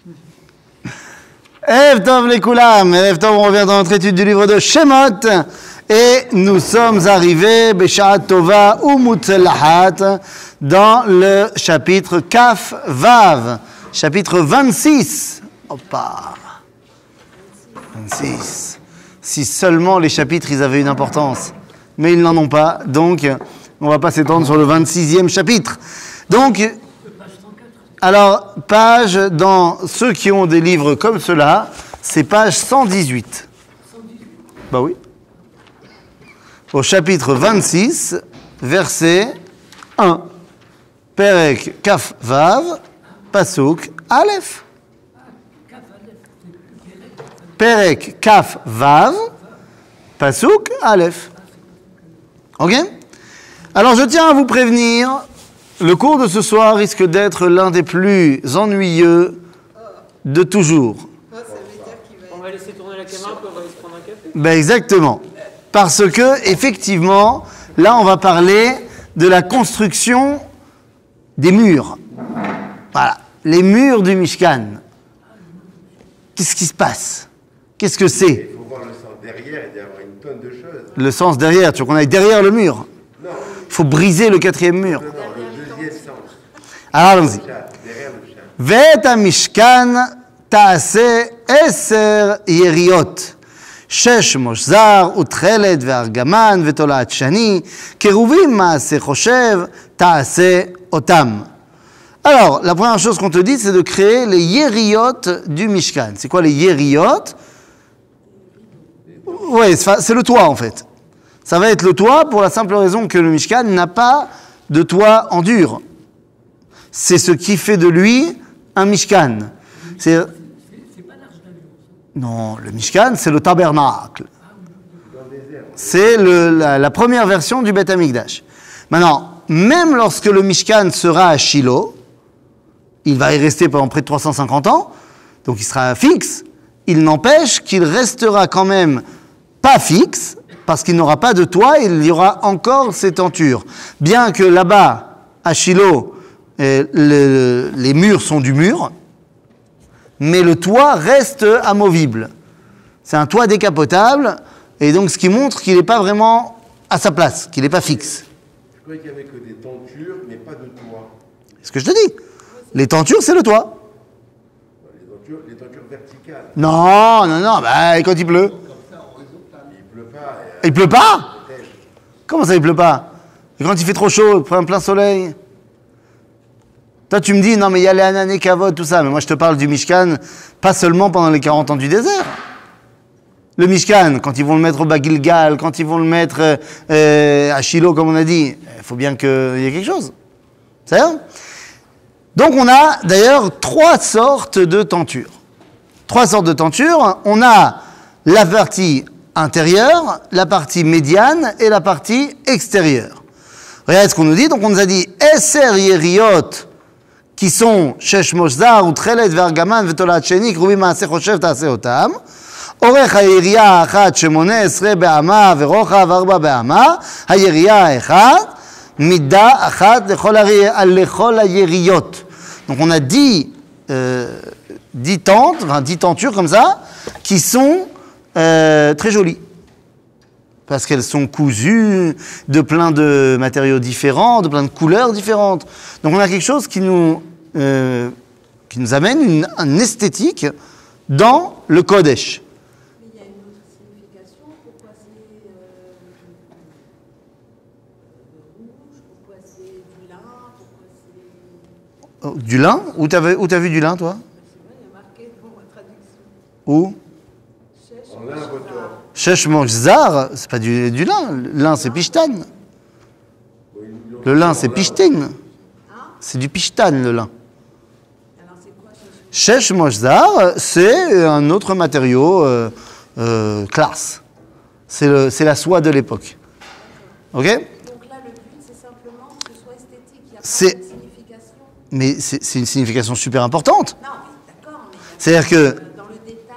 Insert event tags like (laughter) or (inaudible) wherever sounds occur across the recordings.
(laughs) Ev Tov les Koulam, Ev Tov, on revient dans notre étude du livre de Shemot et nous sommes arrivés, Beshat Tova ou Mutzelahat, dans le chapitre Kaf Vav, chapitre 26. Opa 26. Si seulement les chapitres ils avaient une importance, mais ils n'en ont pas, donc on va pas s'étendre sur le 26e chapitre. Donc, alors, page, dans ceux qui ont des livres comme cela, c'est page 118. Bah oui. Au chapitre 26, verset 1. Perek Kaf Vav, Pasuk Aleph. Perek Kaf Vav, Pasuk Aleph. Ok? Alors je tiens à vous prévenir, le cours de ce soir risque d'être l'un des plus ennuyeux de toujours. On va laisser tourner la caméra, puis on va aller se prendre un café. Ben exactement. Parce que, effectivement, là, on va parler de la construction des murs. Voilà. Les murs du Mishkan. Qu'est-ce qui se passe? Qu'est-ce que c'est? Il faut voir le sens derrière et d'avoir une tonne de choses. Le sens derrière. Tu veux qu'on aille derrière le mur? Non, Il faut briser le quatrième mur. non, non, le deuxième sens. Alors, allons-y. Chat, derrière le chat. ואת המשכן תעשה עשר יריות. שש מושזר ותכלת וארגמן ותולעת שני, קרובים מעשה חושב, תעשה אותם. Alors, la première chose qu'on te dit, c'est de créer les yériot du Mishkan. C'est quoi les yériot Oui, c'est le toit en fait. Ça va être le toit pour la simple raison que le Mishkan n'a pas de toit en dur c'est ce qui fait de lui un Mishkan. C'est non, le Mishkan, c'est le tabernacle. C'est la, première version du Beth Amikdash. Maintenant, même lorsque le Mishkan sera à Shiloh, il va y rester pendant près de 350 ans, donc il sera fixe, il n'empêche qu'il restera quand même pas fixe, parce qu'il n'aura pas de toit, il y aura encore ces tentures. Bien que là-bas, à Shiloh, le- les murs sont du mur, mais le toit reste amovible. C'est un toit décapotable, et donc ce qui montre qu'il n'est pas vraiment à sa place, qu'il n'est pas fixe. Je croyais qu'il n'y avait que des tentures, mais pas de toit. C'est ce que je te dis. Les tentures, c'est le toit. Les tentures, les tentures verticales. Non, non, non, bah, quand il pleut? Il pleut pas. Il pleut pas? euh. Comment ça, il pleut pas? Et quand il fait trop chaud, un plein soleil? Toi, tu me dis, non, mais il y a les anané kavod, tout ça. Mais moi, je te parle du Mishkan, pas seulement pendant les 40 ans du désert. Le Mishkan, quand ils vont le mettre au Bagilgal, quand ils vont le mettre euh, euh, à Shiloh, comme on a dit, il faut bien qu'il y ait quelque chose. C'est ça Donc, on a d'ailleurs trois sortes de tentures. Trois sortes de tentures. On a la partie intérieure, la partie médiane et la partie extérieure. Regardez ce qu'on nous dit. Donc, on nous a dit Esser Yeriot, qui sont Shesh Moshzar, ou Tchelet, Vergaman, Vetolat Sheni, Krubi Maaseh Choshev, Taaseh Otam. עורך הירייה האחת שמונה עשרה באמה ורוחב ארבע באמה, הירייה האחת, מידה אחת לכל, הרי... לכל היריות. Donc on a dix, euh, dix tentes, enfin dix tentures comme ça, qui sont euh, très jolies. Parce qu'elles sont cousues de plein de matériaux différents, de plein de couleurs différentes. Donc on a quelque chose qui nous, euh, qui nous amène une, une esthétique dans le Kodesh. Mais il y a une autre signification. Pourquoi c'est euh, rouge? Pourquoi c'est du lin? Pourquoi c'est. Oh, Du lin? Où t'as vu, où t'as vu du lin, toi? C'est vrai, il y a marqué dans ma traduction. Où? Chèche, Moshzar, c'est pas du, du lin. Le lin, c'est pishtan. Le lin, c'est pishtin. C'est du pishtan, le lin. Alors c'est quoi chèche Shesh Moshzar, c'est un autre matériau euh, euh, classe. C'est la soie de l'époque. Ok? Donc là, le but, c'est simplement que ce soit esthétique. Il n'y a pas de signification. Mais c'est une signification super importante. Non, oui, d'accord, mais C'est-à-dire que euh, dans le détail.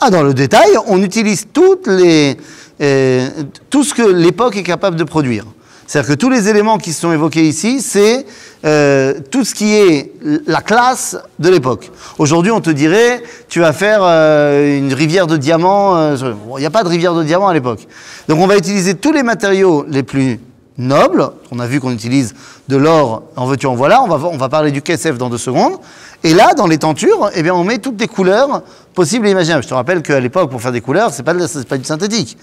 Ah, dans le détail, on utilise toutes les, euh, tout ce que l'époque est capable de produire. C'est-à-dire que tous les éléments qui sont évoqués ici, c'est euh, tout ce qui est la classe de l'époque. Aujourd'hui, on te dirait, tu vas faire euh, une rivière de diamants. euh, Il n'y a pas de rivière de diamants à l'époque. Donc on va utiliser tous les matériaux les plus nobles. On a vu qu'on utilise de l'or, en veux-tu, en voilà. On va, on va parler du KSF dans deux secondes. Et là, dans les tentures, eh bien, on met toutes les couleurs possibles et imaginables. Je te rappelle qu'à l'époque, pour faire des couleurs, pas, de la- c'est pas du synthétique.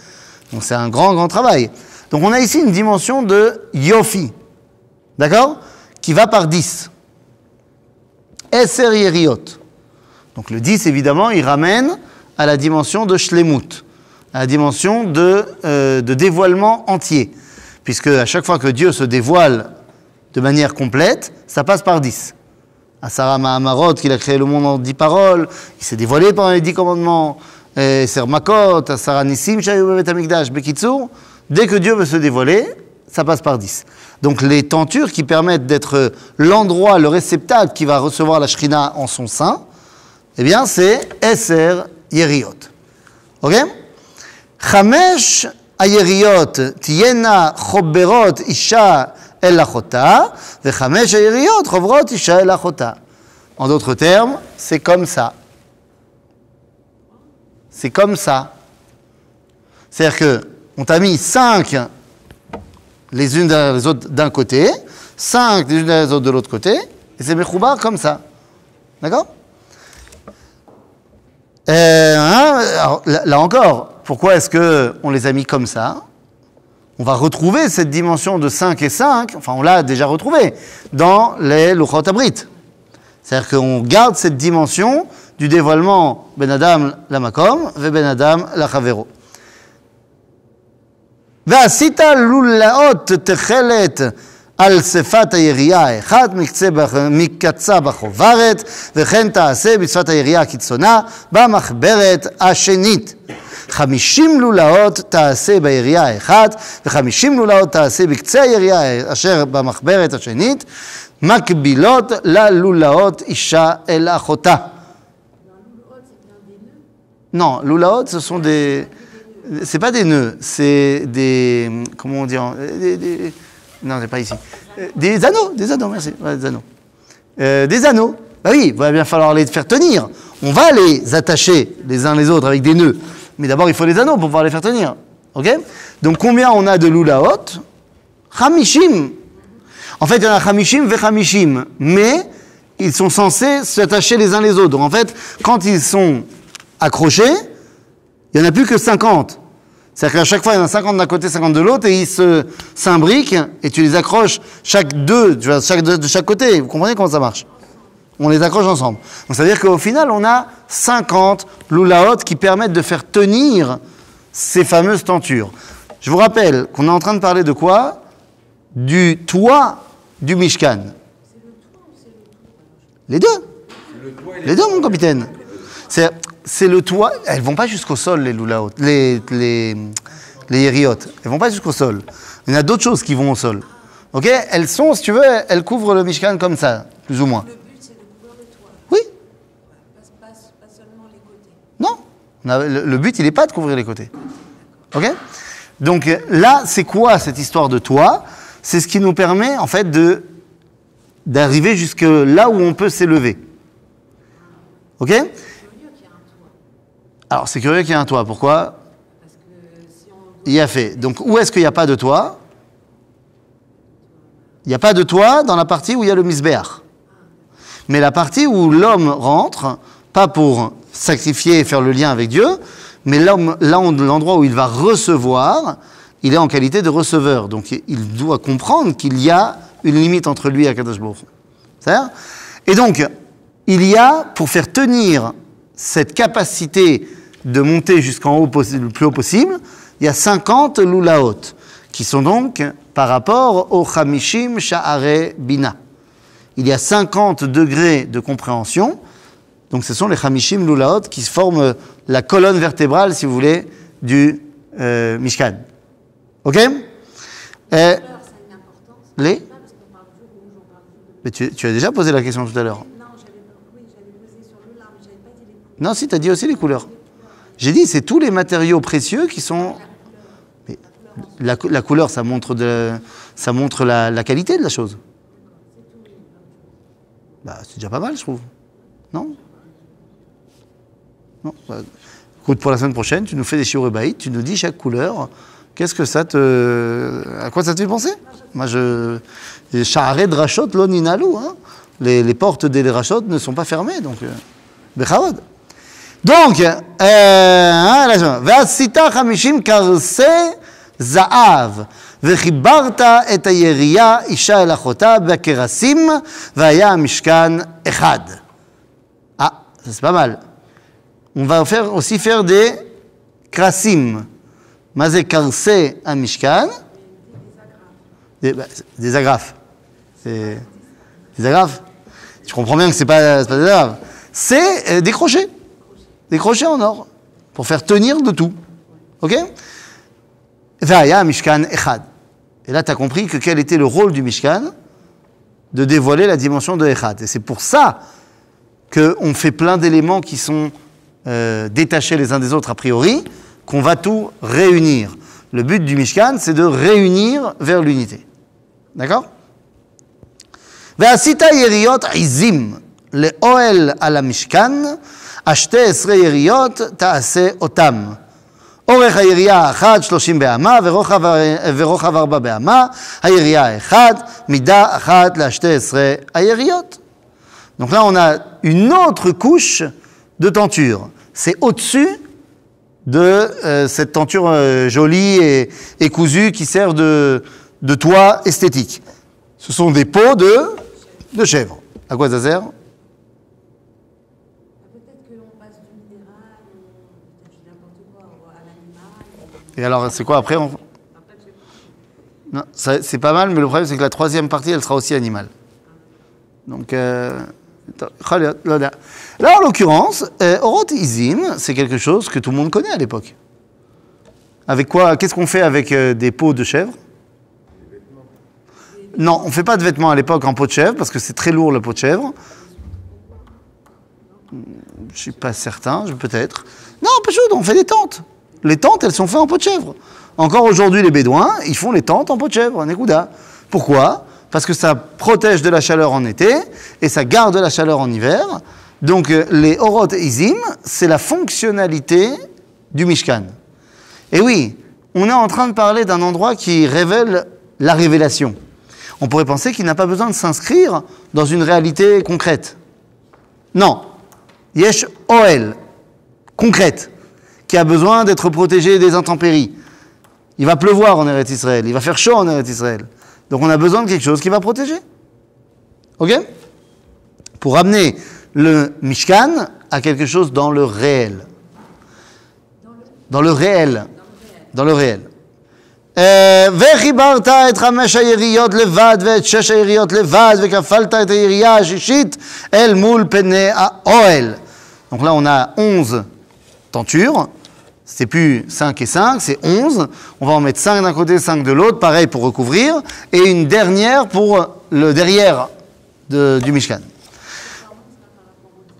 Donc c'est un grand, grand travail. Donc on a ici une dimension de yofi. D'accord? Qui va par 10. Eser yeriot. Donc le 10, évidemment, il ramène à la dimension de shlemut, à la dimension de, euh, de dévoilement entier. Puisque à chaque fois que Dieu se dévoile de manière complète, ça passe par 10. À Sarah Mahamarot, qu'il a créé le monde en 10 paroles, il s'est dévoilé pendant les 10 commandements. Ser Makot, à Sarah Nissim, Shayu Bevet Hamikdash, Bekitsur, Dès que Dieu veut se dévoiler, ça passe par 10. Donc les tentures qui permettent d'être l'endroit, le réceptacle qui va recevoir la shrina en son sein, eh bien c'est Esser Yeriot. Ok? Chamesh Ayeriot Tiena Choberot Isha el Elachota, Vechamesh Ayeriot Chobrot Isha Elachota. En d'autres termes, c'est comme ça. C'est comme ça. C'est-à-dire que on t'a mis cinq les unes les autres d'un côté, cinq les unes derrière les autres de l'autre côté, et c'est Mechoubar comme ça. D'accord? Euh, hein, là, encore, pourquoi est-ce qu'on les a mis comme ça? On va retrouver cette dimension de 5 et 5, enfin on l'a déjà retrouvée, dans les Luchot Abrit. C'est-à-dire qu'on garde cette dimension du dévoilement Ben Adam la Makom, Ben Adam la Chavero. ועשית לולאות תכלת על שפת הירייה האחד מקצה מקצה בחוברת, וכן תעשה בשפת הירייה הקיצונה במחברת השנית. חמישים לולאות תעשה בירייה האחת, וחמישים לולאות תעשה בקצה הירייה אשר במחברת השנית, מקבילות ללולאות אישה אל אחותה. Non, l'oulaot, ce sont des. C'est pas des nœuds, c'est des. Comment on dit Non, c'est pas ici. Des anneaux, des anneaux, merci. Des anneaux. Euh, des anneaux. Bah oui, il va bien falloir les faire tenir. On va les attacher les uns les autres avec des nœuds. Mais d'abord, il faut les anneaux pour pouvoir les faire tenir. Ok? Donc, combien on a de loulaot? Hamishim. En fait, il y en a Hamishim ve Hamishim. Mais ils sont censés s'attacher les uns les autres. Donc, en fait, quand ils sont accrochés, il n'y en a plus que 50. C'est-à-dire qu'à chaque fois, il y en a 50 d'un côté, 50 de l'autre, et ils se s'imbriquent, et tu les accroches chaque deux, tu vois, chaque deux de chaque côté. Vous comprenez comment ça marche? On les accroche ensemble. Donc, ça veut dire qu'au final, on a 50 loulaot qui permettent de faire tenir ces fameuses tentures. Je vous rappelle qu'on est en train de parler de quoi? Du toit du Mishkan. Les deux. Les deux, mon capitaine. C'est, c'est le toit. Elles vont pas jusqu'au sol, les loulaot, les, les, les hériotes. Elles vont pas jusqu'au sol. Il y en a d'autres choses qui vont au sol. Ok? Elles sont, si tu veux, elles couvrent le Mishkan comme ça, plus ou moins. Le but, c'est de couvrir le toit, Oui pas, pas, pas seulement les côtés. Non. Le, le but, il n'est pas de couvrir les côtés. Ok? Donc là, c'est quoi cette histoire de toit? C'est ce qui nous permet, en fait, de d'arriver jusque là où on peut s'élever. Ok Curieux qu'il y a un toit, Alors, c'est curieux qu'il y ait un toit. Pourquoi parce que si on Il y a fait. Donc, où est-ce qu'il n'y a pas de toit Il n'y a pas de toit dans la partie où il y a le misbéach. Mais la partie où l'homme rentre, pas pour sacrifier et faire le lien avec Dieu, mais l'endroit où il va recevoir, il est en qualité de receveur. Donc, il doit comprendre qu'il y a une limite entre lui et Akadosh Et donc, il y a, pour faire tenir cette capacité de monter jusqu'en haut, le plus haut possible, il y a 50 loulaot, qui sont donc par rapport au Hamishim Sha'are Bina. Il y a 50 degrés de compréhension, donc ce sont les Hamishim Lulaot qui forment la colonne vertébrale, si vous voulez, du euh, Mishkan. Ok? Euh. Les? Mais tu, tu as déjà posé la question tout à l'heure. Non, j'avais oui, posé sur le lard, mais j'avais pas dit les couleurs. Non, si, tu as dit aussi les couleurs. J'ai dit, c'est tous les matériaux précieux qui sont... La couleur ça montre, de, ça montre la, qualité de la chose. Bah, c'est déjà pas mal, je trouve. Non? Non bah, Écoute, pour la semaine prochaine, tu nous fais des shiurebaït, tu nous dis chaque couleur, qu'est-ce que ça te... À quoi ça te fait penser? Moi, je... Sha'arei drashot lo ninalu, hein les, les portes des rachot ne sont pas fermées, donc... euh, Bechavod. Donc, euh, là, je- ועשית חמישים קרסי זהב, וחיברת את הירייה אישה אל אחותה בכרסים, והיה המשכן אחד. Ah, c'est pas mal. On va faire, aussi faire des krasim. מה זה קרסי המשכן? Des, agrafes. Des agrafes. Tu comprends bien que c'est pas, pas des agrafes. C'est euh, des crochets. des crochets en or pour faire tenir de tout. Ok? Mishkan Echad. Et là, tu as compris que quel était le rôle du Mishkan? De dévoiler la dimension de Echad. Et c'est pour ça qu'on fait plein d'éléments qui sont euh, détachés les uns des autres a priori, qu'on va tout réunir. Le but du Mishkan, c'est de réunir vers l'unité. D'accord? Ve'asita yeriot izim le oel ala Mishkan. השתי עשרה יריות תעשה אותם. אורך הירייה האחת שלושים באמה ורוחב, ורוחב ארבע באמה, הירייה האחת, מידה אחת לשתי עשרה היריות. Donc là, on a une autre couche de tenture. C'est au-dessus de euh, cette tenture euh, jolie et, et cousue qui sert de, de toit esthétique. Ce sont des peaux de, de chèvre. À quoi ça sert Et alors, c'est quoi après on- c'est pas mal, mais le problème, c'est que la troisième partie, elle sera aussi animale. Donc, euh, là, en l'occurrence, euh, Orot Izim, c'est quelque chose que tout le monde connaît à l'époque. Avec quoi Qu'est-ce qu'on fait avec euh, des peaux de chèvre? Non, on ne fait pas de vêtements à l'époque en peau de chèvre, parce que c'est très lourd, la peau de chèvre. Je ne suis pas certain, peut-être. Non, on fait des tentes. Les tentes, elles sont faites en peau de chèvre. Encore aujourd'hui, les Bédouins, ils font les tentes en peau de chèvre, en Écouda. Pourquoi? Parce que ça protège de la chaleur en été et ça garde la chaleur en hiver. Donc, euh, les Orot Izim, c'est la fonctionnalité du Mishkan. Et oui, on est en train de parler d'un endroit qui révèle la révélation. On pourrait penser qu'il n'a pas besoin de s'inscrire dans une réalité concrète. Non. Yesh Oel, concrète, qui a besoin d'être protégée des intempéries. Il va pleuvoir en Eretz Israël, il va faire chaud en Eretz Israël. Donc on a besoin de quelque chose qui va protéger. Ok Pour amener le Mishkan à quelque chose dans le réel. Dans le réel. dans le réel. אה, וחיברת את חמש היריות לבד ואת שש היריות לבד וכפלת את הירייה השישית אל מול פני האוהל. Donc là on a 11 tentures, c'est plus 5 et 5, c'est 11. On va en mettre 5 d'un côté, 5 de l'autre, pareil pour recouvrir, et une dernière pour le derrière de- du Mishkan.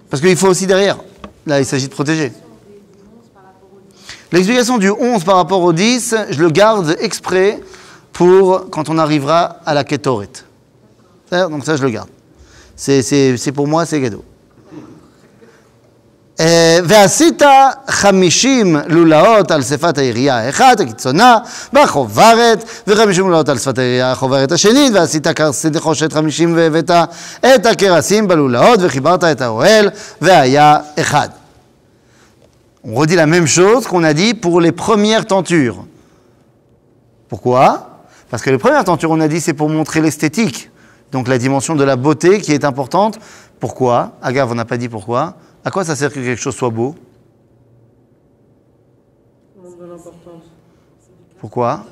Parce qu'il faut aussi derrière. Là, il s'agit de protéger. L'explication du 11 par rapport au 10, je le garde exprès pour quand on arrivera à la Ketoret. Donc ça, je le garde. C'est pour moi, c'est cadeau. אה, ועשית חמישים לולאות על שפת הירייה האחת, הקיצונה, בחוברת, וחמישים לולאות על שפת הירייה החוברת השנית, ועשית כרסי נחושת חמישים והבאת את הכרסים בלולאות, וחיברת את האוהל, והיה אחד. On redit la même chose qu'on a dit pour les premières tentures. Pourquoi Parce que les premières tentures, on a dit, c'est pour montrer l'esthétique, donc la dimension de la beauté qui est importante. Pourquoi Agave, on n'a pas dit pourquoi. À quoi ça sert que quelque chose soit beau? Pourquoi?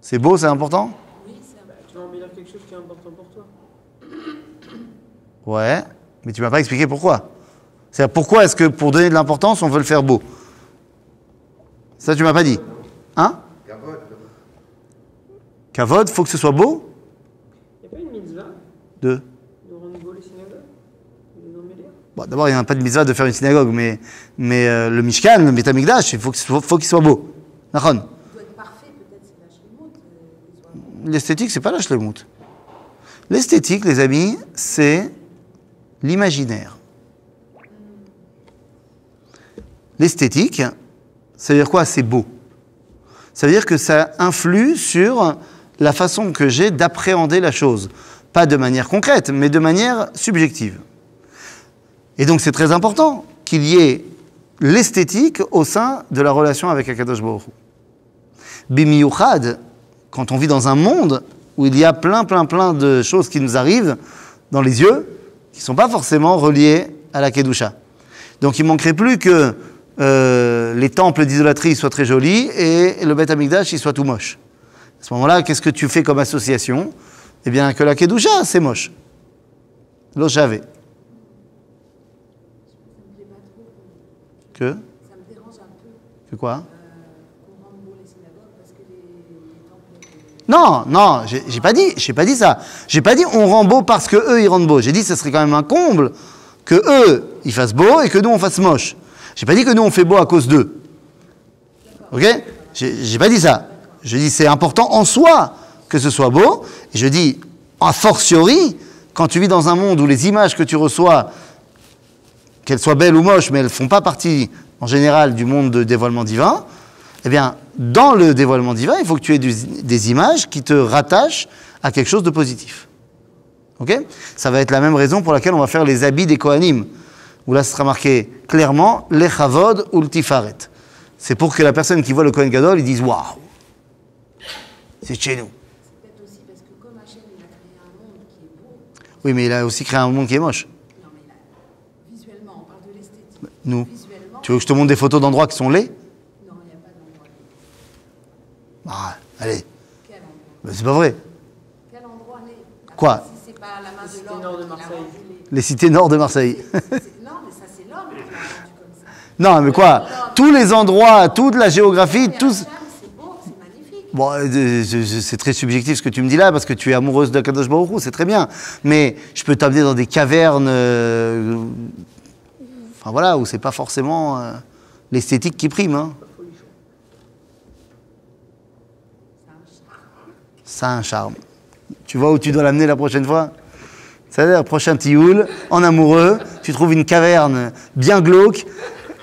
C'est beau, c'est important? Tu vas embellir quelque chose qui est important pour toi. Ouais, mais tu m'as pas expliqué pourquoi. C'est-à-dire pourquoi est-ce que pour donner de l'importance, on veut le faire beau? Ça, tu m'as pas dit. Hein? Kavod. Kavod, faut que ce soit beau? Il n'y a pas une mitzvah? De de rendre beau les synagogues Ils les ont mêlés. Bon, d'abord, il n'y a pas de mitzvah de faire une synagogue, mais, mais euh, le Mishkan, le Beth Amikdash, il faut qu'il soit, faut qu'il soit beau. Chlimout. euh, L'esthétique, c'est pas la shlemout. L'esthétique, les amis, c'est l'imaginaire. L'esthétique, ça veut dire quoi? C'est beau. Ça veut dire que ça influe sur la façon que j'ai d'appréhender la chose. Pas de manière concrète, mais de manière subjective. Et donc c'est très important qu'il y ait l'esthétique au sein de la relation avec Akadosh Baruch. Bimiyuchad, quand on vit dans un monde où il y a plein, plein, plein de choses qui nous arrivent dans les yeux, qui ne sont pas forcément reliées à la Kedusha. Donc il manquerait plus que euh, les temples d'idolâtrie soient très jolis et le Beth Amikdash il soit tout moche. À ce moment-là, qu'est-ce que tu fais comme association? Eh bien, que la Kedusha, c'est moche. L'eau j'avais. Ça me plaît pas trop. Que Ça me dérange un peu Que quoi euh, euh, Non, non, j'ai pas dit, j'ai pas dit ça. J'ai pas dit on rend beau parce que eux ils rendent beau. J'ai dit ce serait quand même un comble que eux ils fassent beau et que nous on fasse moche. J'ai pas dit que nous on fait beau à cause d'eux. Ok? J'ai j'ai pas dit ça. Je dis c'est important en soi que ce soit beau. Et je dis a fortiori quand tu vis dans un monde où les images que tu reçois qu'elles soient belles ou moches, mais elles ne font pas partie, en général, du monde de dévoilement divin, eh bien, dans le dévoilement divin, il faut que tu aies du- des images qui te rattachent à quelque chose de positif. Ok? Ça va être la même raison pour laquelle on va faire les habits des Kohanim, où là, ce sera marqué clairement, les chavod ou le tifaret. C'est pour que la personne qui voit le Kohen Gadol, il dise Waouh C'est chez nous. Oui, mais il a aussi créé un monde qui est moche. non mais là, visuellement, on parle de l'esthétique. Nous. Tu veux que je te montre des photos d'endroits qui sont laids non, il n'y a pas d'endroit. Ah, Allez, Quel endroit Ben, c'est pas vrai. Quel endroit Quoi Si c'est pas la main de Cité l'homme nord de Marseille. Les cités nord de Marseille. Non, mais ça c'est l'homme qui l'a rendu comme ça. Non, mais quoi? Tous les endroits, toute la géographie, tous. Hachem, c'est beau, c'est magnifique. Bon, euh, c'est très subjectif ce que tu me dis là, parce que tu es amoureuse de Kadosh Baruch c'est très bien. Mais je peux t'amener dans des cavernes, euh, enfin voilà, où c'est pas forcément euh, l'esthétique qui prime. Hein. Ça a un charme. Tu vois où tu dois l'amener la prochaine fois? C'est-à-dire, prochain tioul, en amoureux, tu trouves une caverne bien glauque,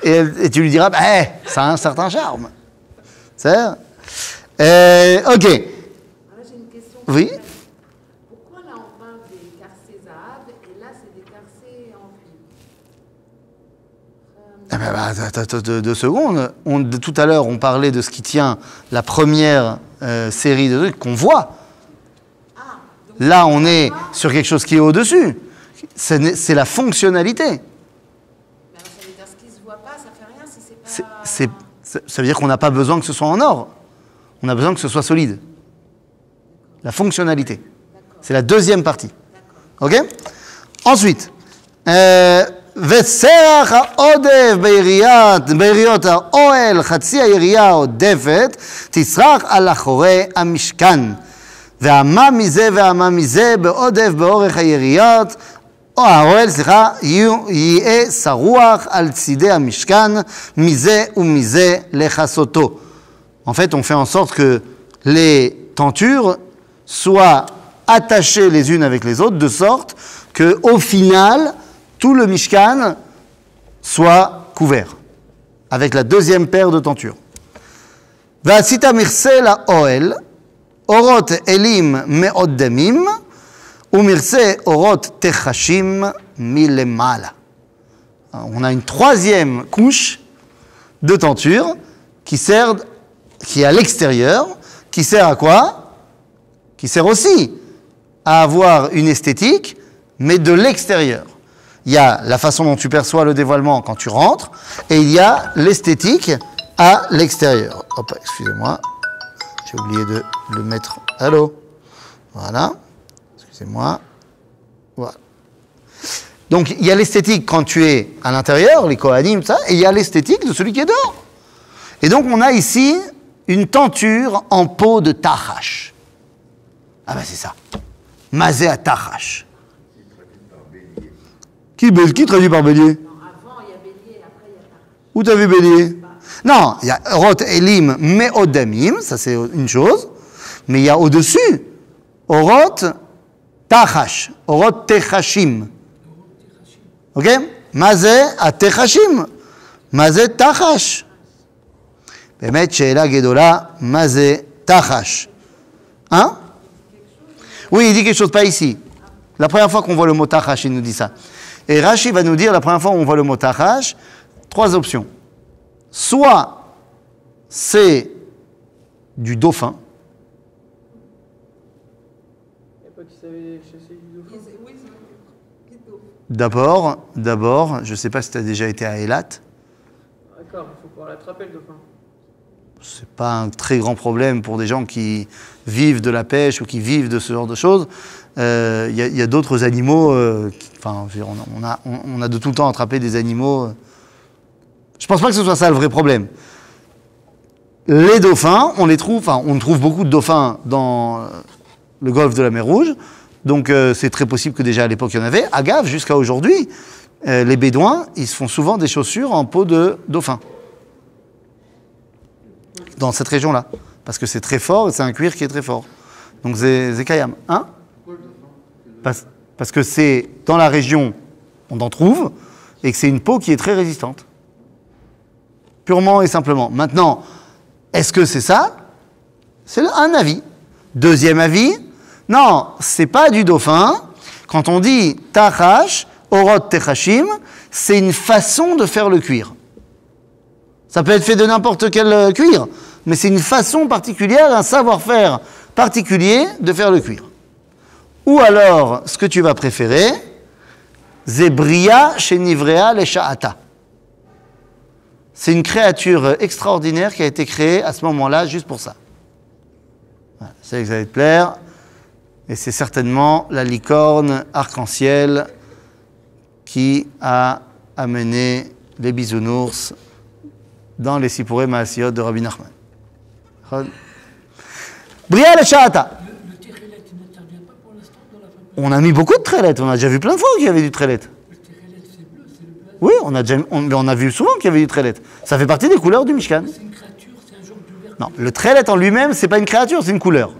et, tu lui diras, bah, eh, ça a un certain charme. C'est euh, Ok. Question. Oui? Pourquoi là on parle des carcés Zahav et là c'est des carcés en cuivre Ben, bah, deux, deux secondes. On- de- tout à l'heure, on parlait de ce qui tient la première euh, série de trucs qu'on voit. Ah, Là, on est sur quelque chose qui est au-dessus. C'est la fonctionnalité. ça veut dire qu'on n'a pas besoin que ce soit en or. On a besoin que ce soit solide. La fonctionnalité. C'est la deuxième partie. Ok? Ensuite, euh, וסרח העודף בעיריית, בעיריות האוהל, חצי העירייה העודפת, תסרח על אחורי המשכן. והמה מזה והמה מזה בעודף באורך היריות, או האוהל, סליחה, יהיה שרוח על צידי המשכן, מזה ומזה לכסותו. En fait, on fait en sorte que les tentures soient attachées les unes avec les autres, de sorte que, au final, tout le Mishkan soit couvert avec la deuxième paire de tentures. On a une troisième couche de tenture qui sert, qui est à l'extérieur, qui sert à quoi? Qui sert aussi à avoir une esthétique, mais de l'extérieur. Il y a la façon dont tu perçois le dévoilement quand tu rentres, et il y a l'esthétique à l'extérieur. Hop, excusez-moi, j'ai oublié de le mettre. Allô Voilà, excusez-moi. Voilà. Donc il y a l'esthétique quand tu es à l'intérieur, les Kohanim, ça, et il y a l'esthétique de celui qui est dehors. Et donc on a ici une tenture en peau de tachash. Ah ben c'est ça. Mazé à tachash. Qui, bé- qui traduit par bélier Non, avant, il y a bélier, après, il y a Tara. Où t'as vu bélier Non, il y a Orot Elim Meodamim, ça c'est une chose. Mais il y a au-dessus Orot Tachash, Orot Techashim. Ok Mazé à Techashim. Mazé Tachash. באמת שאלה גדולה, מה זה תחש? Hein Oui, il dit quelque chose, pas ici. La première fois qu'on voit le mot tachash, il nous dit ça. Et Rashi va nous dire, la première fois où on voit le mot tachash, trois options. Soit c'est du dauphin, d'abord, d'abord, je ne sais pas si tu as déjà été à Eilat, D'accord, il faut pouvoir l'attraper le dauphin. c'est pas un très grand problème pour des gens qui vivent de la pêche ou qui vivent de ce genre de choses. Euh, Il y a, il y a d'autres animaux, euh, qui- enfin, on a, on, de tout le temps attrapé des animaux. euh. Je pense pas que ce soit ça le vrai problème. Les dauphins, on les trouve, enfin, on trouve beaucoup de dauphins dans euh, le golfe de la mer Rouge, donc euh, c'est très possible que déjà à l'époque il y en avait. À Gave, jusqu'à aujourd'hui, euh, les Bédouins, ils se font souvent des chaussures en peau de dauphin dans cette région-là. Parce que c'est très fort c'est un cuir qui est très fort. Donc c'est c'est Kayam. Hein parce, parce que c'est dans la région, on en trouve, et que c'est une peau qui est très résistante. Purement et simplement. Maintenant, est-ce que c'est ça? C'est un avis. Deuxième avis, non, c'est pas du dauphin. Quand on dit tachash, orot techashim, c'est une façon de faire le cuir. Ça peut être fait de n'importe quel euh, cuir, mais c'est une façon particulière, un savoir-faire particulier de faire le cuir. Ou alors, ce que tu vas préférer, Zebria chez Nivrea le Sha'ata. C'est une créature extraordinaire qui a été créée à ce moment-là juste pour ça. Voilà, que ça va te plaire. Et c'est certainement la licorne arc-en-ciel qui a amené les bisounours dans les Sipouré Maasiot de Rabbi Nachman. Bria le Sha'ata. Le Térélet, il n'intervient pas pour l'instant dans la fabrication. On a mis beaucoup de trailettes. On a déjà vu plein de fois qu'il y avait du bleu. Oui, on a, déjà, on, on a vu souvent qu'il y avait du trailette. Ça fait partie des couleurs du Mishkan. C'est une créature, c'est un genre de vert. Non, le trailette en lui-même, c'est pas une créature, c'est une couleur.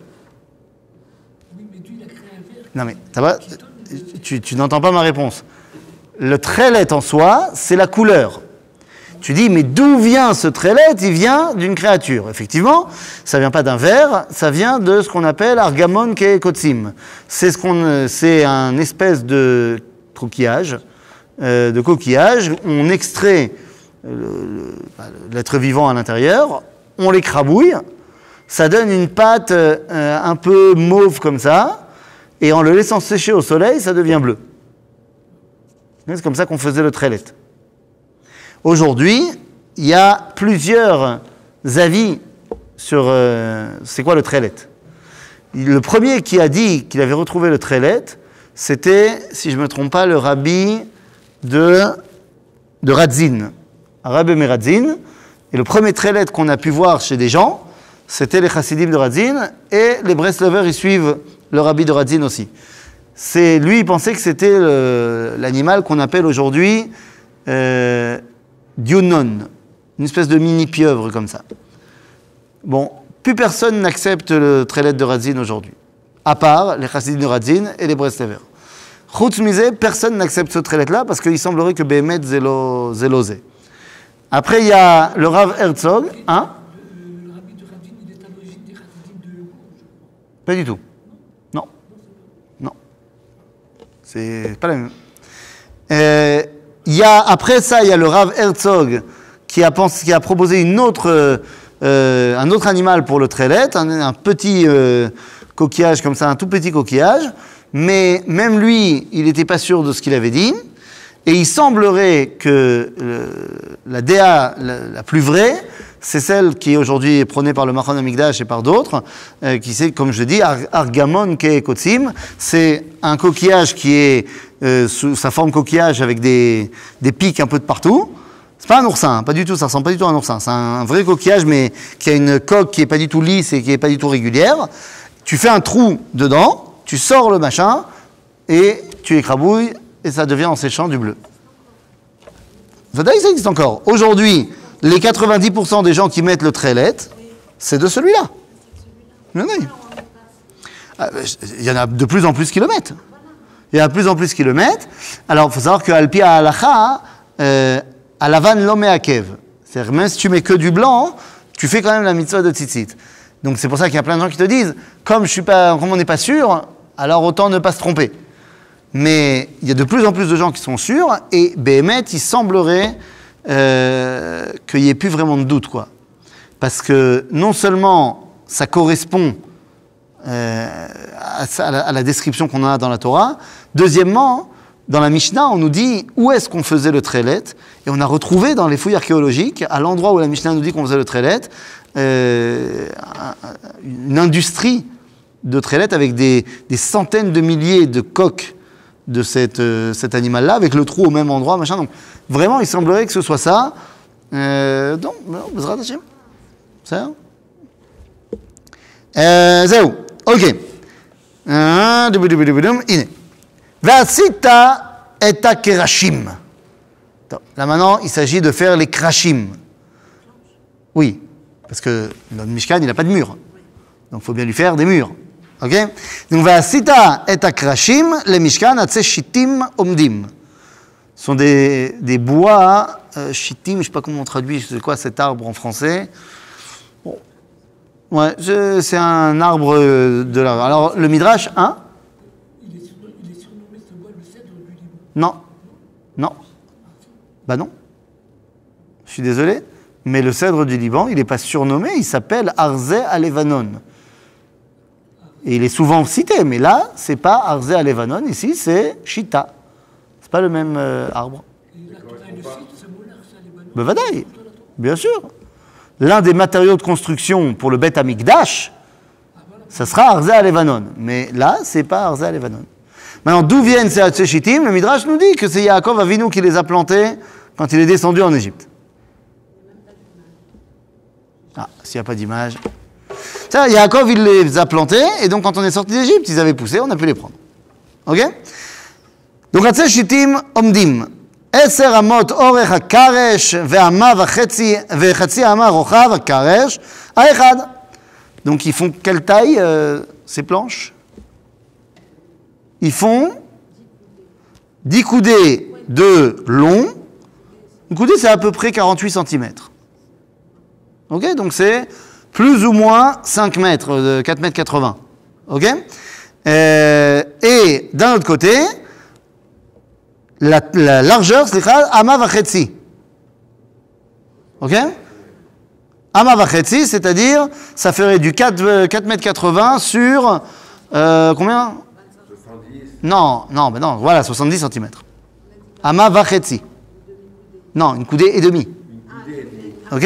Oui, mais Dieu, il a créé un vert. Non mais, ça va Tu, tu n'entends pas ma réponse. Le trailette en soi, c'est la couleur. Tu dis, mais d'où vient ce trailette Il vient d'une créature. Effectivement, ça vient pas d'un verre, ça vient de ce qu'on appelle argamon kotsim. C'est ce qu'on, c'est un espèce de coquillage, euh, de coquillage. On extrait euh, l'être vivant à l'intérieur, on l'écrabouille, ça donne une pâte euh, un peu mauve comme ça, et en le laissant sécher au soleil, ça devient bleu. C'est comme ça qu'on faisait le trailette. Aujourd'hui, il y a plusieurs avis sur euh, c'est quoi le trailette. Le premier qui a dit qu'il avait retrouvé le trailette, c'était, si je ne me trompe pas, le rabbi de, de Radzin, Rabbi Meradzin. Et le premier trailette qu'on a pu voir chez des gens, c'était les chassidim de Radzin, et les Breslovers, ils suivent le rabbi de Radzin aussi. C'est, lui, il pensait que c'était l'animal qu'on appelle aujourd'hui euh, Dionon, une espèce de mini pieuvre comme ça. Bon, plus personne n'accepte le trailet de Radzin aujourd'hui, à part les chassidim de Radzin et les Breslovers. Chutz misé, personne n'accepte ce trailet-là parce qu'il semblerait que Behemet zélo zélosé. Après, il y a le Rav Herzog, Le, de il est à l'origine des de. Pas du tout. Non. Non. C'est pas la même. Euh, Il y a, après ça, il y a le Rav Herzog qui a, proposé euh, un autre animal pour le trailet, un, un petit euh, coquillage comme ça, un tout petit coquillage. Mais même lui, il n'était pas sûr de ce qu'il avait dit. Et il semblerait que euh, la DA la plus vraie, c'est celle qui aujourd'hui est prônée par le Machon Amigdash et par d'autres, euh, qui c'est, comme je dis, Ar- Argamon Ke Kotsim. C'est un coquillage qui est euh, sous sa forme coquillage avec des, des pics un peu de partout. C'est pas un oursin, hein, pas du tout, ça ressemble pas du tout à un oursin. C'est un, vrai coquillage, mais qui a une coque qui est pas du tout lisse et qui est pas du tout régulière. Tu fais un trou dedans, tu sors le machin, et tu écrabouilles, et ça devient en séchant du bleu. Vadaï, ça existe encore. Aujourd'hui, les 90% des gens qui mettent le trélet, c'est de celui-là. Ah, Il y en a de plus en plus qui le mettent. Il y en a de plus en plus qui le mettent. Alors, il faut savoir qu'Al Pi Halacha, euh, à la l'homme à kev. C'est-à-dire, même si tu mets que du blanc, tu fais quand même la mitzvah de tzitzit. Donc, c'est pour ça qu'il y a plein de gens qui te disent, comme, je suis pas, comme on n'est pas sûr, alors autant ne pas se tromper. Mais il y a de plus en plus de gens qui sont sûrs, et Béhémet, il semblerait euh, qu'il n'y ait plus vraiment de doute. Parce que non seulement ça correspond euh, à, la, description qu'on a dans la Torah, deuxièmement, dans la Mishnah, on nous dit où est-ce qu'on faisait le trélet, et on a retrouvé dans les fouilles archéologiques, à l'endroit où la Mishnah nous dit qu'on faisait le trélet, euh, un- un- une industrie de trélet avec des centaines de milliers de coques de cette, euh, cet animal-là, avec le trou au même endroit, machin. Donc, vraiment, il semblerait que ce soit ça. Euh, donc, Bezrat Hashem. Ça Zéou. Euh, ok. Hein, Iné. Et kerashim. Là maintenant, il s'agit de faire les krashim. Oui, parce que le Mishkan, il n'a pas de mur. Donc, il faut bien lui faire des murs. Ok Donc, ועשית את הקרשים למשכן עצי שיטים עומדים. Ce sont des, des bois, euh, shittim, je ne sais pas comment on traduit, c'est quoi cet arbre en français Bon. Ouais, je- c'est un arbre euh, de l'arbre. Alors, le Midrash, hein Il est, surno- il est surnommé ce bois le cèdre du Liban. Non. Non. Bah non. Je suis désolé. Mais le cèdre du Liban, il n'est pas surnommé, il s'appelle Arzé Alevanon. Et il est souvent cité, mais là, c'est pas Arzé Alevanon, ici, c'est Chita. C'est pas le même euh, arbre. Bien sûr. L'un des matériaux de construction pour le Beth Amikdash, ça sera Arzé Alevanon. Mais là, c'est pas Arzé Alevanon. Maintenant, d'où viennent ces Hatsheshitim Le Midrash nous dit que c'est Yaakov Avinu qui les a plantés quand il est descendu en Égypte. Ah, s'il n'y a pas d'image. Ça, Yaakov, il les a plantés, et donc quand on est sorti d'Égypte, ils avaient poussé, on a pu les prendre. Ok donc עצי שיטים עומדים. עשר אמות אורך הקרש ואמה וחצי, וחצי אמה רוחב הקרש האחד. Donc ils font quelle taille euh, ces planches Ils font 10 coudées de long. Une coudée c'est à peu près 48 cm. Ok Donc c'est plus ou moins 5 mètres, de 4 mètres 80. Ok? Euh, Et d'un autre côté, la, la largeur, c'est Ama Vachetzi. Ok? Ama Vachetzi, c'est-à-dire, ça ferait du 4, euh, 4 mètres 80 sur. euh, combien? 70, Non, non, mais non, voilà, 70 cm. Ama Vachetzi. Non, une coudée et demie. Ok?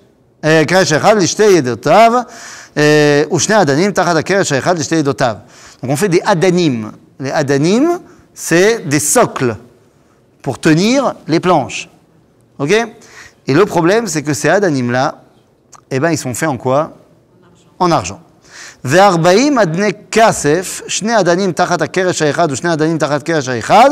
קרש האחד לשתי ידותיו, אה, ושני אדנים תחת הקרש האחד לשתי ידותיו. Donc on fait des adanim. Les adanim, c'est des socles pour tenir les planches. Ok Et le problème, c'est que ces adanim-là, eh ben, ils sont faits en quoi En argent. וארבעים אדני כסף, שני אדנים תחת הקרש האחד ושני אדנים תחת קרש האחד,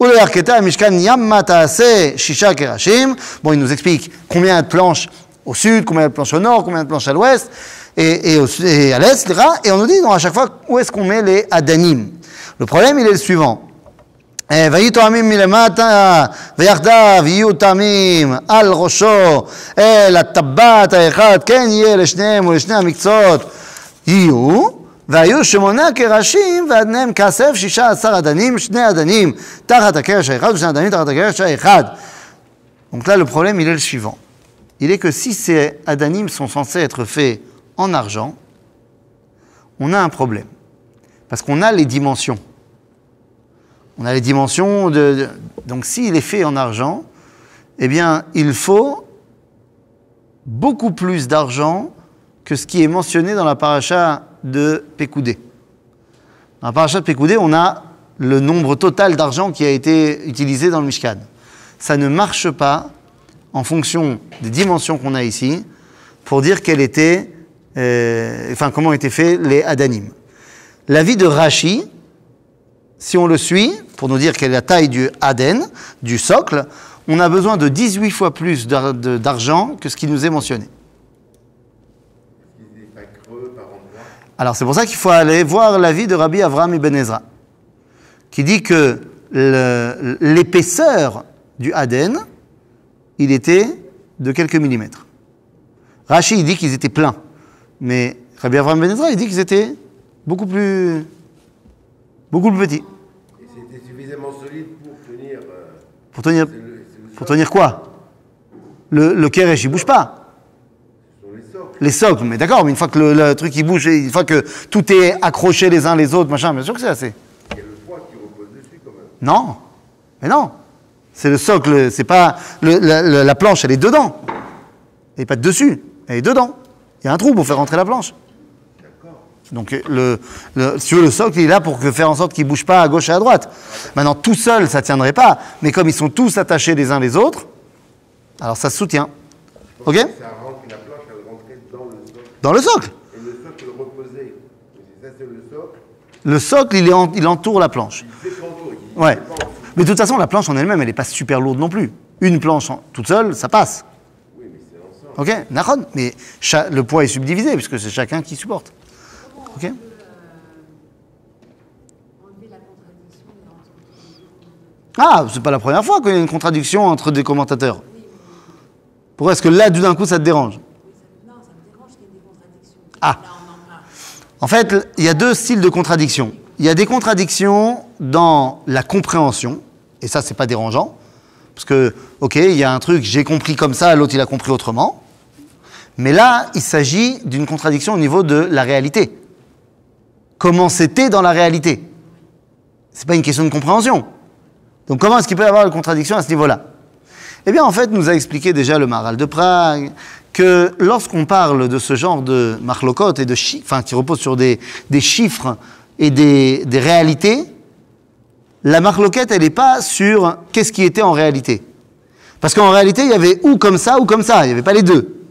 ולירכתה המשכן ימה תעשה שישה קרשים. Bon, il nous explique combien de planches au sud, combien de planches au nord, combien de planches à l'ouest et, et, au sud- et à l'est, etc. Et on nous dit donc, à chaque fois où est-ce qu'on met les adanim. Le problème, il est le suivant. אה, ויהיו תואמים מלמטה, ויחדיו יהיו תואמים על ראשו אל הטבעת האחד, כן יהיה לשניהם ולשני המקצועות יהיו, והיו שמונה קרשים ואדניהם כסף, שישה עשר אדנים, שני אדנים תחת הקרש האחד ושני אדנים תחת הקרש האחד. Donc là, le problème, il est le suivant. Il est que si ces adanim sont censés être faits en argent, on a un problème. Parce qu'on a les dimensions. On a les dimensions de. donc s'il est fait en argent, eh bien, il faut beaucoup plus d'argent que ce qui est mentionné dans la paracha de Pécoudé. Dans la paracha de Pécoudé, on a le nombre total d'argent qui a été utilisé dans le Mishkan. Ça ne marche pas en fonction des dimensions qu'on a ici pour dire quelle était, euh, comment étaient faits les Adanim. L'avis de Rashi, si on le suit, pour nous dire quelle est la taille du Aden, du socle, on a besoin de 18 fois plus d'argent que ce qui nous est mentionné. Alors c'est pour ça qu'il faut aller voir l'avis de Rabbi Avraham Ibn Ezra, qui dit que l'épaisseur du Aden, il était de quelques millimètres. Rashi, il dit qu'ils étaient pleins, mais Rabbi Avraham Ibn Ezra, il dit qu'ils étaient beaucoup plus, beaucoup plus petits. Et c'était suffisamment solide pour tenir. euh, Pour tenir, pour tenir quoi? Le, le Keresh, il bouge pas. ce sont les socles. Les socles, mais d'accord, mais une fois que le, le truc il bouge, une fois que tout est accroché les uns les autres, machin, bien sûr que c'est assez. Il y a le poids qui repose dessus quand même. Non, mais non. C'est le socle, c'est pas. le- la, la- la planche, elle est dedans. Elle n'est pas dessus, elle est dedans. Il y a un trou pour faire rentrer la planche. D'accord. Donc, le, le, si tu veux, le socle, il est là pour que, faire en sorte qu'il ne bouge pas à gauche et à droite. Maintenant, tout seul, ça ne tiendrait pas. Mais comme ils sont tous attachés les uns les autres, alors ça se soutient. Ok? Ça rentre, la planche, elle rentrait dans le socle. Dans le socle. Et le socle reposait. Ça, c'est le socle. Le socle, il, est en- il entoure la planche. Il fait. Il Ouais. Mais de toute façon, la planche en elle-même, elle n'est pas super lourde non plus. Une planche toute seule, ça passe. Oui, mais c'est l'ensemble. Ok? Nahon. Mais le poids est subdivisé, puisque c'est chacun qui supporte. Ok? Ah, c'est pas la première fois qu'il y a une contradiction entre des commentateurs. Pourquoi est-ce que là, d'un coup, ça te dérange? Contradictions. Ah. En fait, il y a deux styles de contradiction. Il y a des contradictions dans la compréhension, et ça, c'est pas dérangeant, parce que, ok, il y a un truc, j'ai compris comme ça, l'autre, il a compris autrement. Mais là, il s'agit d'une contradiction au niveau de la réalité. Comment c'était dans la réalité? C'est pas une question de compréhension. Donc, comment est-ce qu'il peut y avoir une contradiction à ce niveau-là? Eh bien, en fait, nous a expliqué déjà le Maral de Prague que lorsqu'on parle de ce genre de marlokot et de chiffres, enfin, qui repose sur des, chiffres et des réalités, la marloquette, elle n'est pas sur qu'est-ce qui était en réalité. Parce qu'en réalité, il y avait ou comme ça ou comme ça, il n'y avait pas les deux.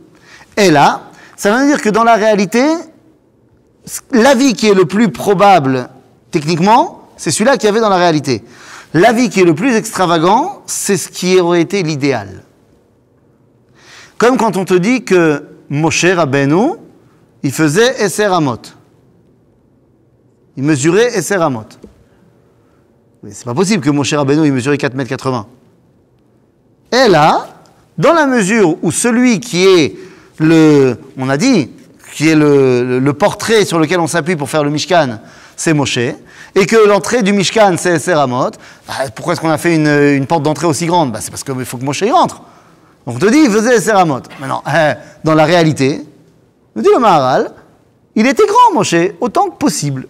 Et là, ça veut dire que dans la réalité, l'avis qui est le plus probable techniquement, c'est celui-là qu'il y avait dans la réalité. L'avis qui est le plus extravagant, c'est ce qui aurait été l'idéal. Comme quand on te dit que Moshe Rabbeinu, il faisait Esser Amot. Il mesurait Esser Amot. Mais c'est pas possible que Moshe Rabbeinu, il mesurait 4 mètres 80. Et là, dans la mesure où celui qui est le, on a dit, qui est le, portrait sur lequel on s'appuie pour faire le Mishkan, c'est Moshe, et que l'entrée du Mishkan, c'est Esser Amot, bah, pourquoi est-ce qu'on a fait une, porte d'entrée aussi grande? Bah, C'est parce qu'il faut que Moshe y rentre. Donc on te dit, il faisait Esser Amot. Maintenant, euh, dans la réalité, nous dit le Maharal, il était grand, Moshe, autant que possible.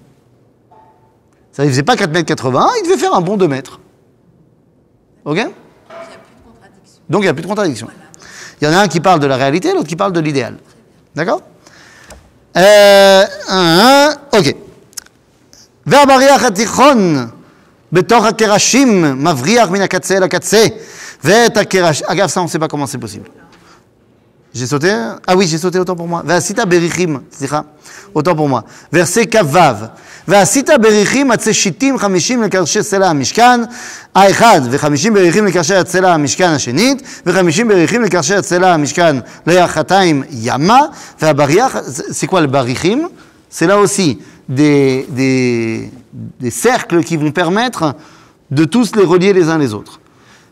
Ça, il faisait pas 4 mètres 80, il devait faire un bon 2 mètres. Ok Il n'y a plus de contradiction. donc il n'y a plus de contradiction. Il y en a un qui parle de la réalité, l'autre qui parle de l'idéal. D'accord euh, un, un, Ok. והבריח התיכון בתוך הקרשים מבריח מן הקצה אל הקצה ואת הקרש... אגב, ça, on ne sait pas comment c'est possible. J'ai sauté Ah oui, j'ai sauté, autant pour moi. ועשית בריחים, סליחה, autant pour moi. verset כ"ו. ועשית בריחים עצי שיטים חמישים לקרשי סלע המשכן האחד, וחמישים בריחים לקרשי הצלע המשכן השנית, וחמישים בריחים לקרשי הצלע המשכן ליחתיים ימה, והבריח, c'est quoi le barichim C'est là aussi des, des, des cercles qui vont permettre de tous les relier les uns les autres.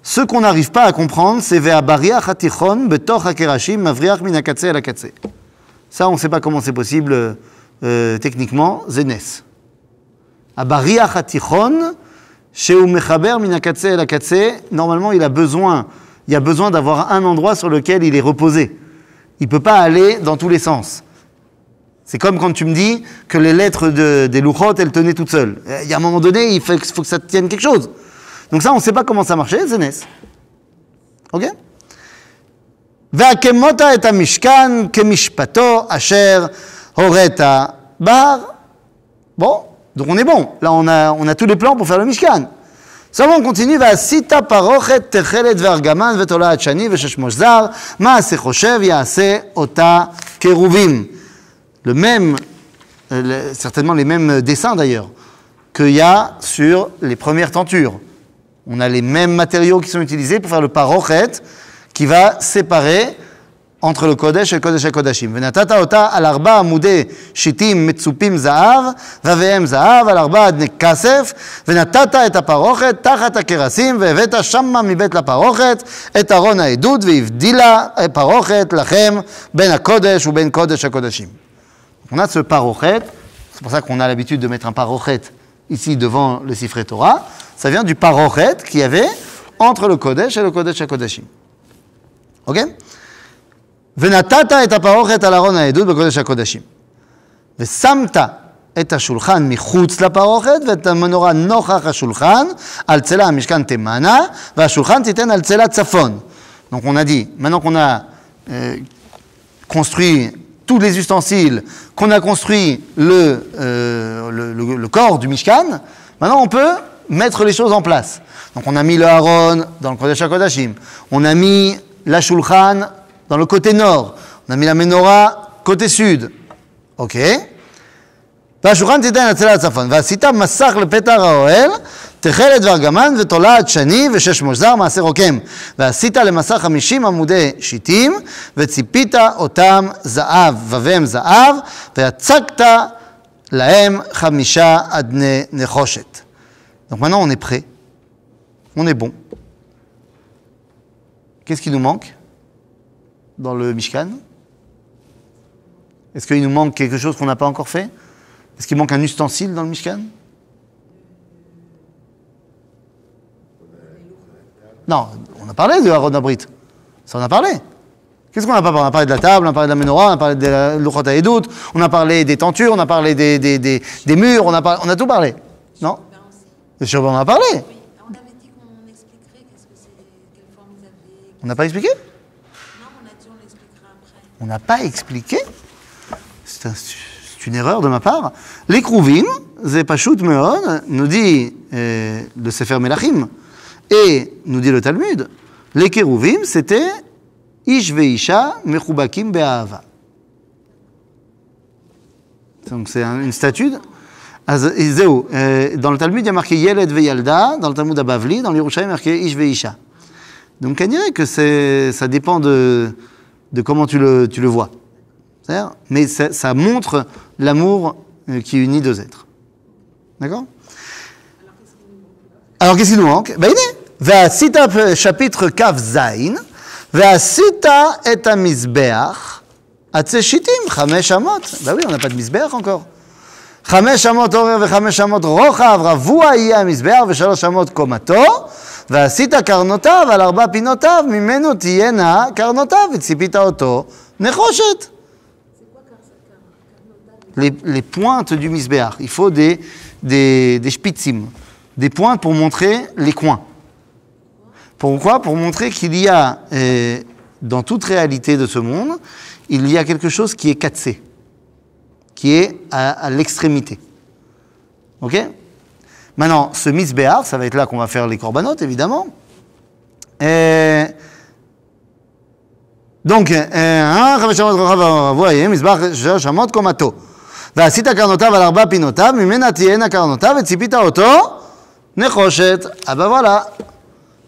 Ce qu'on n'arrive pas à comprendre, c'est Ve'abariach hatichon betoch hakerashim mavriach min hakatse el hakatse. Ça, on ne sait pas comment c'est possible euh, techniquement, Zenes. Abariach hatichon, sheu mechaber min hakatse el hakatse, normalement, il a besoin, il y a besoin d'avoir un endroit sur lequel il est reposé. Il ne peut pas aller dans tous les sens. C'est comme quand tu me dis que les lettres de- des louchot, elles tenaient toutes seules. Euh, Il y a un moment donné, il faut, que- faut que ça tienne quelque chose. Donc ça, on ne sait pas comment ça marchait, c'est NES. Ok והקמות את המשכן כמשפטו אשר הורית בהר. Bon, donc on est bon. Là, on a, on a tous les plans pour faire le Mishkan. Seulement, on continue. Va sita parochet techelet vergaman vetola hachani veshesh mozar maase choshev yaase ota keruvim. Le même, euh, certainement les mêmes dessins d'ailleurs, qu'il y a sur les premières tentures. On a les mêmes matériaux qui sont utilisés pour faire le parochet qui va séparer entre le le Kodesh HaKodashim. ונתת אותה על ארבע עמודי שיטים מצופים זהב, ואביהם זהב, על ארבע אדני כסף, ונתת את הפרוכת תחת הכרסים, והבאת שמה מבית לפרוכת את ארון העדות, והבדילה פרוכת לכם בין הקודש ובין קודש הקודשים. On a ce parochet, c'est pour ça qu'on a l'habitude de mettre un parochet ici devant le Sifré Torah. Ça vient du parochet qu'il y avait entre le Kodesh et le Kodesh HaKodashim. Ok ונתת את הפרוכת על ארון העדות בקודש הקודשים. ושמת את השולחן מחוץ לפרוכת ואת המנורה נוכח השולחן על צלע המשכן תימנה והשולחן תיתן על צלע צפון. Donc on a dit, maintenant qu'on a euh, construit tous les ustensiles, qu'on a construit le, euh, le, le- le corps du Mishkan, maintenant on peut mettre les choses en place. Donc on a mis le Haron dans le Kodesh HaKodashim, on a mis la Shulchan dans le côté nord, on a mis la Menorah côté sud. Ok והשולחן תיתן אצל הצפון, ועשית מסך לפתח האוהל, תכלת וארגמן ותולעת שני ושש מוזר מעשה רוקם. ועשית למסך חמישים עמודי שיטים, וציפית אותם זהב, ובהם זהב, ויצקת להם חמישה אדני נחושת. Donc maintenant on est prêt, on est bon. Qu'est-ce qui nous manque Dans le Mishkan Est-ce qu'il nous manque quelque chose qu'on n'a pas encore fait? Est-ce qu'il manque un ustensile dans le Mishkan Non, on a parlé de Aaron Abrit. Ça, on a parlé. Qu'est-ce qu'on a pas parlé? On a parlé de la table, on a parlé de la menorah, on a parlé de la Luchot HaEdut, on a parlé des tentures, on a parlé des, des, des, des murs, on a, par- on a tout parlé. Non? Le on a parlé. On avait dit qu'on on n'a pas expliqué, c'est une erreur de ma part, les Kruvim, Zepashut Meon, nous dit euh, le Sefer Melachim, et nous dit le Talmud, les Keruvim, c'était Ish Veisha Mechubakim Be'ahava. Donc c'est une statue. Euh, dans le Talmud, il y a marqué Yeled Veyalda, dans le Talmud à dans l'Irusha, il y a marqué Ish Veisha. Donc on dirait que ça dépend de, de comment tu le, tu le vois. C'est-à-dire, Mais ça, ça montre l'amour euh, qui unit deux êtres. D'accord Alors qu'est-ce qui nous manque Ben, Ve'asita, chapitre Kav Zain, Ve'asita et המזבח, עצי שיטים, חמש אמות. Ben oui, on n'a pas de מזבח encore. חמש אמות אורך וחמש אמות רוחב, רבוע יהיה המזבח ושלוש אמות קומתו, ועשית קרנותיו על ארבע פינותיו, ממנו תהיינה קרנותיו, וציפית אותו נחושת. Les, les pointes du misbéach, il faut des, des, des spitzim, des pointes pour montrer les coins. Pourquoi Pour montrer qu'il y a, euh, dans toute réalité de ce monde, il y a quelque chose qui est catsé qui est à, à l'extrémité. Ok Maintenant, ce misbéar, ça va être là qu'on va faire les corbanotes, évidemment. Et donc, אה, חמש אמות רוחב ורבוע יהיה מזבח שלוש אמות קומתו. ועשית קרנותיו על ארבע פינותיו, ממנה תהיינה קרנותיו, וציפית אותו נחושת. Ah ben voilà.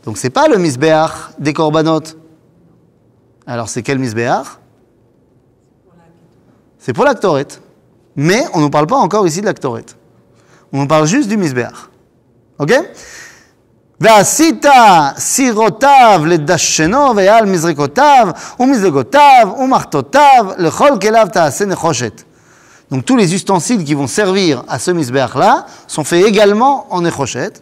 Donc c'est pas le misbéach des corbanotes. Alors c'est quel misbéach C'est pour la Ktoret. Mais on ne nous parle pas encore ici de la Ktoret. On parle juste du misbéach. Ok ועשית סירותיו לדשנו ויעל מזרקותיו ומזלגותיו ומחתותיו לכל כליו תעשה נחושת. Donc tous les ustensiles qui vont servir à ce misbéach là sont faits également en נחושת.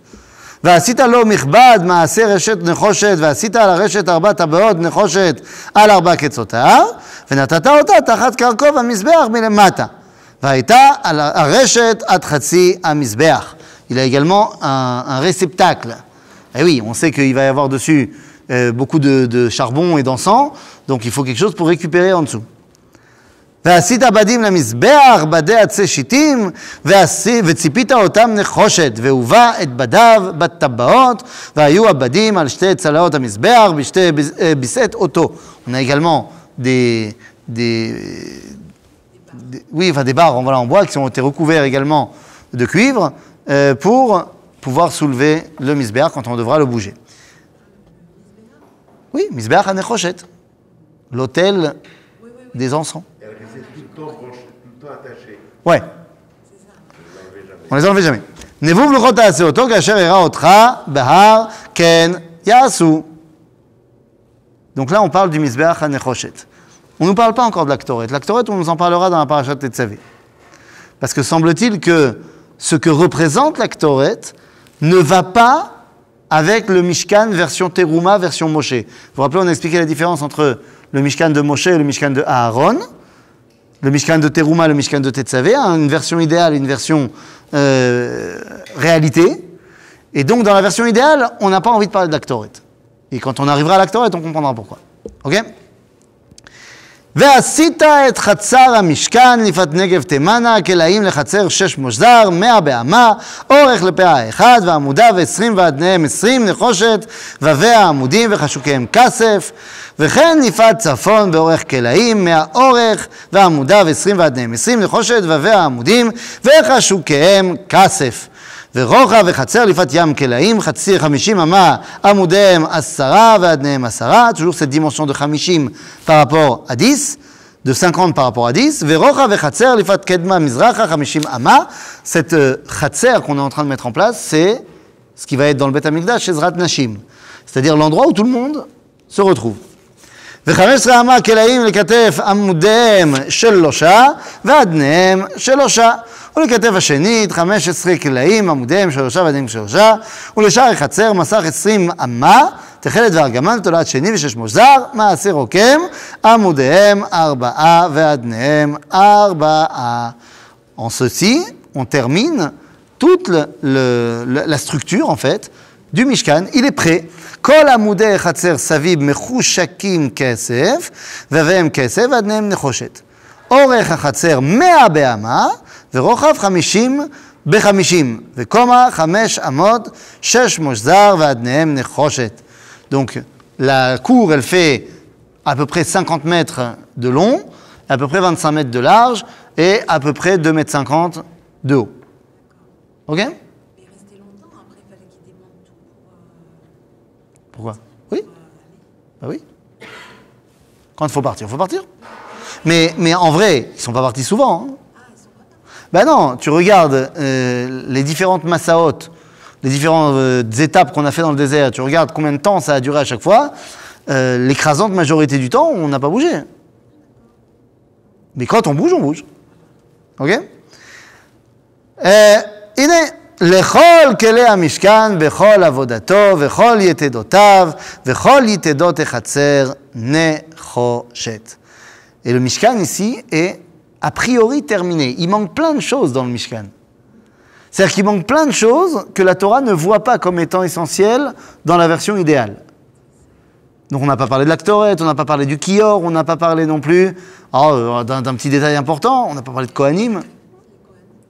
ועשית לו מכבד מעשה רשת נחושת, ועשית על הרשת ארבע טבעות נחושת על ארבע קצותיו, ונתת אותה תחת קרקו המזבח מלמטה. Il a également un, un réceptacle. Et oui, on sait qu'il va y avoir dessus euh, beaucoup de, de, charbon et d'encens, donc il faut quelque chose pour récupérer en dessous. Euh, on a également des, des, oui, des barres en, bois qui ont été recouverts également de cuivre euh, pour pouvoir soulever le misbéar quand on devra le bouger. Oui, misbéar à Nechochet, l'autel oui. des encens. Ouais. On les enlevait jamais. Era otra bahar ken yasu. Donc là, on parle du misbéach à on ne nous parle pas encore de l'Aktoret. L'Aktoret, on nous en parlera dans la parachat Tetzavé. Parce que semble-t-il que ce que représente l'Aktoret ne va pas avec le Mishkan version Teruma, version Moshe. Vous vous rappelez, on a expliqué la différence entre le Mishkan de Moshe et le Mishkan de Aaron. Le Mishkan de Teruma, le Mishkan de Tetzavé, hein, une version idéale, une version euh, réalité. Et donc, dans la version idéale, on n'a pas envie de parler de l'Aktoret. Et quand on arrivera à l'Aktoret, on comprendra pourquoi. Ok? ועשית את חצר המשכן לפת נגב תימנה, כלאים לחצר שש מושזר, מאה באמה, אורך לפאה אחד, ועמודיו עשרים ועדניהם עשרים נחושת, וביה עמודים וחשוקיהם כסף, וכן לפת צפון באורך כלאים, מאה אורך, ועמודיו עשרים ועדניהם עשרים נחושת, וביה עמודים וחשוקיהם כסף. ורוחב וחצר לפת ים כלאים, חצי חמישים אמה, עמודיהם עשרה ועדניהם עשרה, toujours cette dimension de חמישים par rapport à 10, de 50 par rapport à 10, ורוחב וחצר לפת קדמה מזרחה, חמישים אמה, cette euh, חצר qu'on est en train de mettre en place, c'est ce qui va être dans le Beth Amikdash, chez Zrat Nashim, c'est-à-dire l'endroit où tout le monde se retrouve. ו-15 אמה כלאים לכתף עמודיהם שלושה ועדניהם שלושה. ולכתף השנית 15 כלאים עמודיהם שלושה ועדניהם שלושה. ולשאר החצר מסך 20 אמה תכלת וארגמן תולעת שני ושש מוזר מעשה רוקם עמודיהם ארבעה ועדניהם ארבעה. En ceci, on termine toute le- le- la structure, en fait, du Mishkan. Il est prêt. כל עמודי חצר סביב מחושקים כסף, והביהם כסף ועדניהם נחושת. אורך החצר מאה באמה, ורוחב חמישים בחמישים, וקומה חמש אמות, שש מושזר ועדניהם נחושת. Donc, la cour, elle fait à peu près 50 mètres de long, à peu près 25 mètres de large, et à peu près 2 mètres 50 de haut. Ok Mais il restait longtemps, après il fallait qu'il démonte tout pour... euh, Pourquoi Oui Bah oui. Quand il faut partir, il faut partir. Mais, mais en vrai, ils sont pas partis souvent. hein. Bah non, tu regardes euh, les différentes massaot, les différentes euh, étapes qu'on a fait dans le désert, tu regardes combien de temps ça a duré à chaque fois, euh, l'écrasante majorité du temps, on n'a pas bougé. Mais quand on bouge, on bouge. Ok אה, הנה, לכל כלי המשכן בכל עבודתו וכל יתדותיו וכל יתדות החצר נחושת. Et le Mishkan ici est a priori terminé. Il manque plein de choses dans le Mishkan. C'est-à-dire qu'il manque plein de choses que la Torah ne voit pas comme étant essentielles dans la version idéale. Donc on n'a pas parlé de l'Aktoret, on n'a pas parlé du Kior, on n'a pas parlé non plus oh, euh, d'un petit détail important, on n'a pas parlé de Kohanim.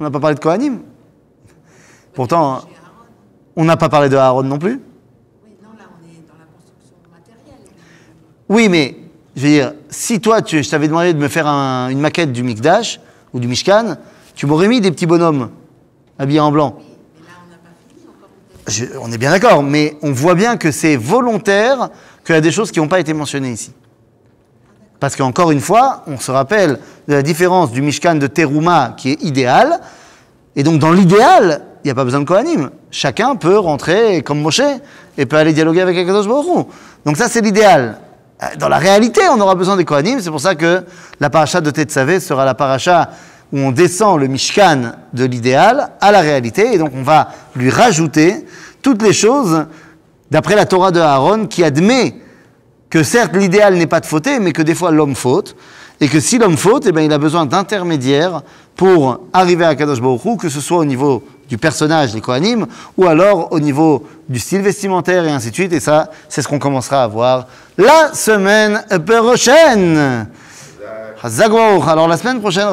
On n'a pas parlé de Kohanim. Pourtant, on n'a pas parlé de Aaron non plus. Oui, mais je veux dire, si toi, tu, je t'avais demandé de me faire un- une maquette du Mikdash ou du Mishkan, tu m'aurais mis des petits bonhommes habillés en blanc. On. Je- est bien d'accord, mais on voit bien que c'est volontaire qu'il y a des choses qui n'ont pas été mentionnées ici. Parce qu'encore une fois, on se rappelle de la différence du Mishkan de Teruma qui est idéal. Et donc, dans l'idéal, il n'y a pas besoin de Kohanim. Chacun peut rentrer comme Moshe et peut aller dialoguer avec Akadosh Baruch Hu. Donc, ça, c'est l'idéal. Euh, Dans la réalité, on aura besoin des Kohanim. C'est pour ça que la paracha de Tetzavé sera la paracha où on descend le Mishkan de l'idéal à la réalité. Et donc, on va lui rajouter toutes les choses d'après la Torah de Aaron qui admet que certes l'idéal n'est pas de fauter, mais que des fois l'homme faute, Et que si l'homme faute, eh ben, il a besoin d'intermédiaires pour arriver à Kadosh Baruch que ce soit au niveau du personnage, les Kohanim, ou alors au niveau du style vestimentaire et ainsi de suite. Et ça, c'est ce qu'on commencera à voir la semaine prochaine. Alors la semaine prochaine,